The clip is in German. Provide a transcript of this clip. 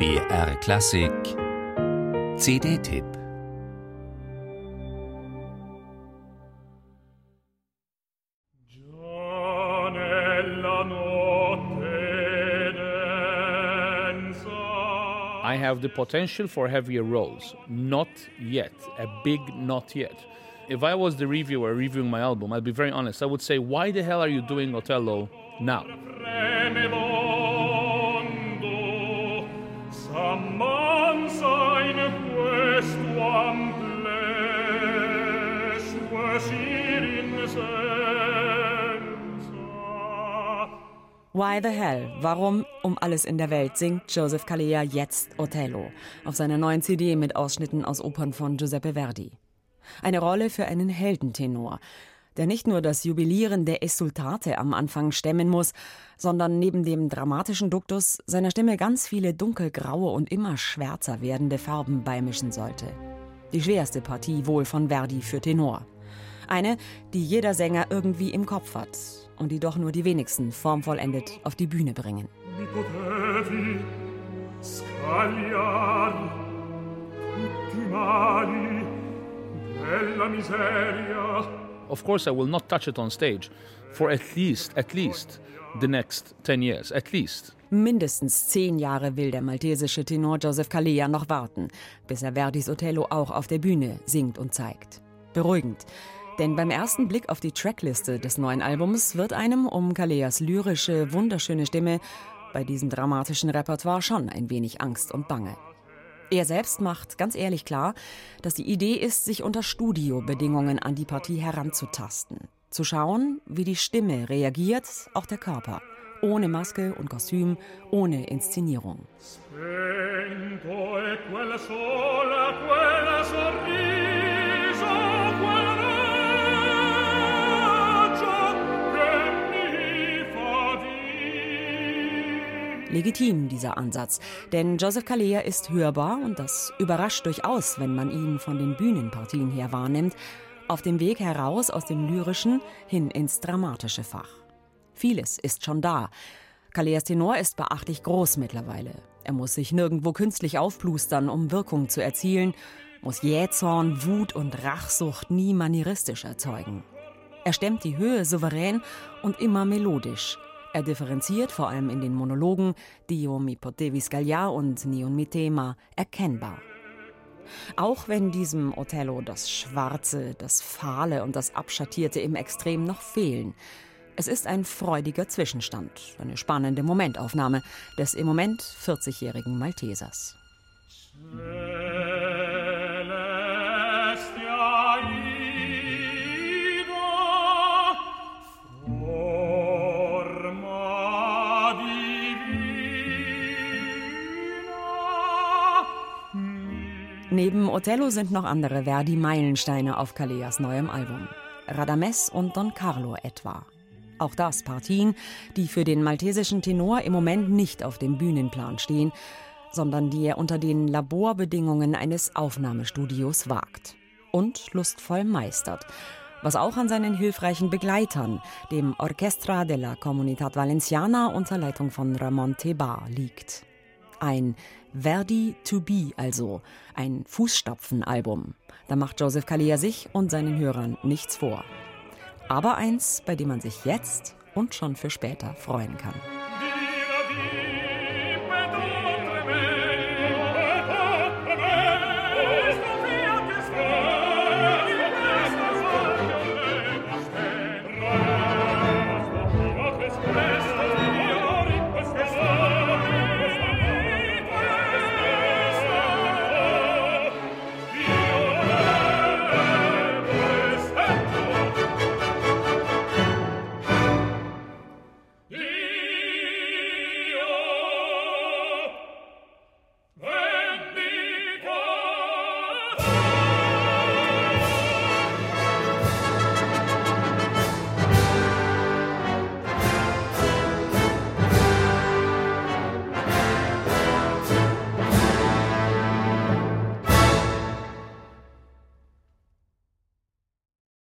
BR Klassik CD-Tipp I have the potential for heavier roles. Not yet. A big not yet. If I was the reviewer reviewing my album, I'd be very honest. I would say, why the hell are you doing Othello now? Why the Hell? Warum um alles in der Welt singt Joseph Calea jetzt Othello auf seiner neuen CD mit Ausschnitten aus Opern von Giuseppe Verdi. Eine Rolle für einen Heldentenor, der nicht nur das Jubilieren der Esultate am Anfang stemmen muss, sondern neben dem dramatischen Duktus seiner Stimme ganz viele dunkelgraue und immer schwärzer werdende Farben beimischen sollte. Die schwerste Partie wohl von Verdi für Tenor. Eine, die jeder Sänger irgendwie im Kopf hat und die doch nur die wenigsten formvollendet auf die Bühne bringen. Of course, I will not touch it on stage for at least, at least the next 10 years, at least. Mindestens zehn Jahre will der maltesische Tenor Joseph Calea noch warten, bis er Verdis Othello auch auf der Bühne singt und zeigt. Beruhigend. Denn beim ersten Blick auf die Trackliste des neuen Albums wird einem um Kaleas lyrische, wunderschöne Stimme bei diesem dramatischen Repertoire schon ein wenig Angst und Bange. Er selbst macht ganz ehrlich klar, dass die Idee ist, sich unter Studiobedingungen an die Partie heranzutasten. Zu schauen, wie die Stimme reagiert, auch der Körper. Ohne Maske und Kostüm, ohne Inszenierung. Spento e quella sola, quella Legitim, dieser Ansatz, denn Joseph Calea ist hörbar und das überrascht durchaus, wenn man ihn von den Bühnenpartien her wahrnimmt, auf dem Weg heraus aus dem Lyrischen hin ins dramatische Fach. Vieles ist schon da. Kaleas Tenor ist beachtlich groß mittlerweile. Er muss sich nirgendwo künstlich aufplustern, um Wirkung zu erzielen, muss Jähzorn, Wut und Rachsucht nie manieristisch erzeugen. Er stemmt die Höhe souverän und immer melodisch – er differenziert vor allem in den Monologen Dio mi potevi scagliar und Nion mi tema erkennbar. Auch wenn diesem Othello das Schwarze, das Fahle und das Abschattierte im Extrem noch fehlen. Es ist ein freudiger Zwischenstand, eine spannende Momentaufnahme des im Moment 40-jährigen Maltesers. Neben Othello sind noch andere Verdi-Meilensteine auf Kaleas neuem Album. Radames und Don Carlo etwa. Auch das Partien, die für den maltesischen Tenor im Moment nicht auf dem Bühnenplan stehen, sondern die er unter den Laborbedingungen eines Aufnahmestudios wagt. Und lustvoll meistert. Was auch an seinen hilfreichen Begleitern, dem Orchestra de la Comunidad Valenciana unter Leitung von Ramon Tebar, liegt. Ein Verdi to Be also, ein Fußstapfen-Album. Da macht Joseph Calea sich und seinen Hörern nichts vor. Aber eins, bei dem man sich jetzt und schon für später freuen kann.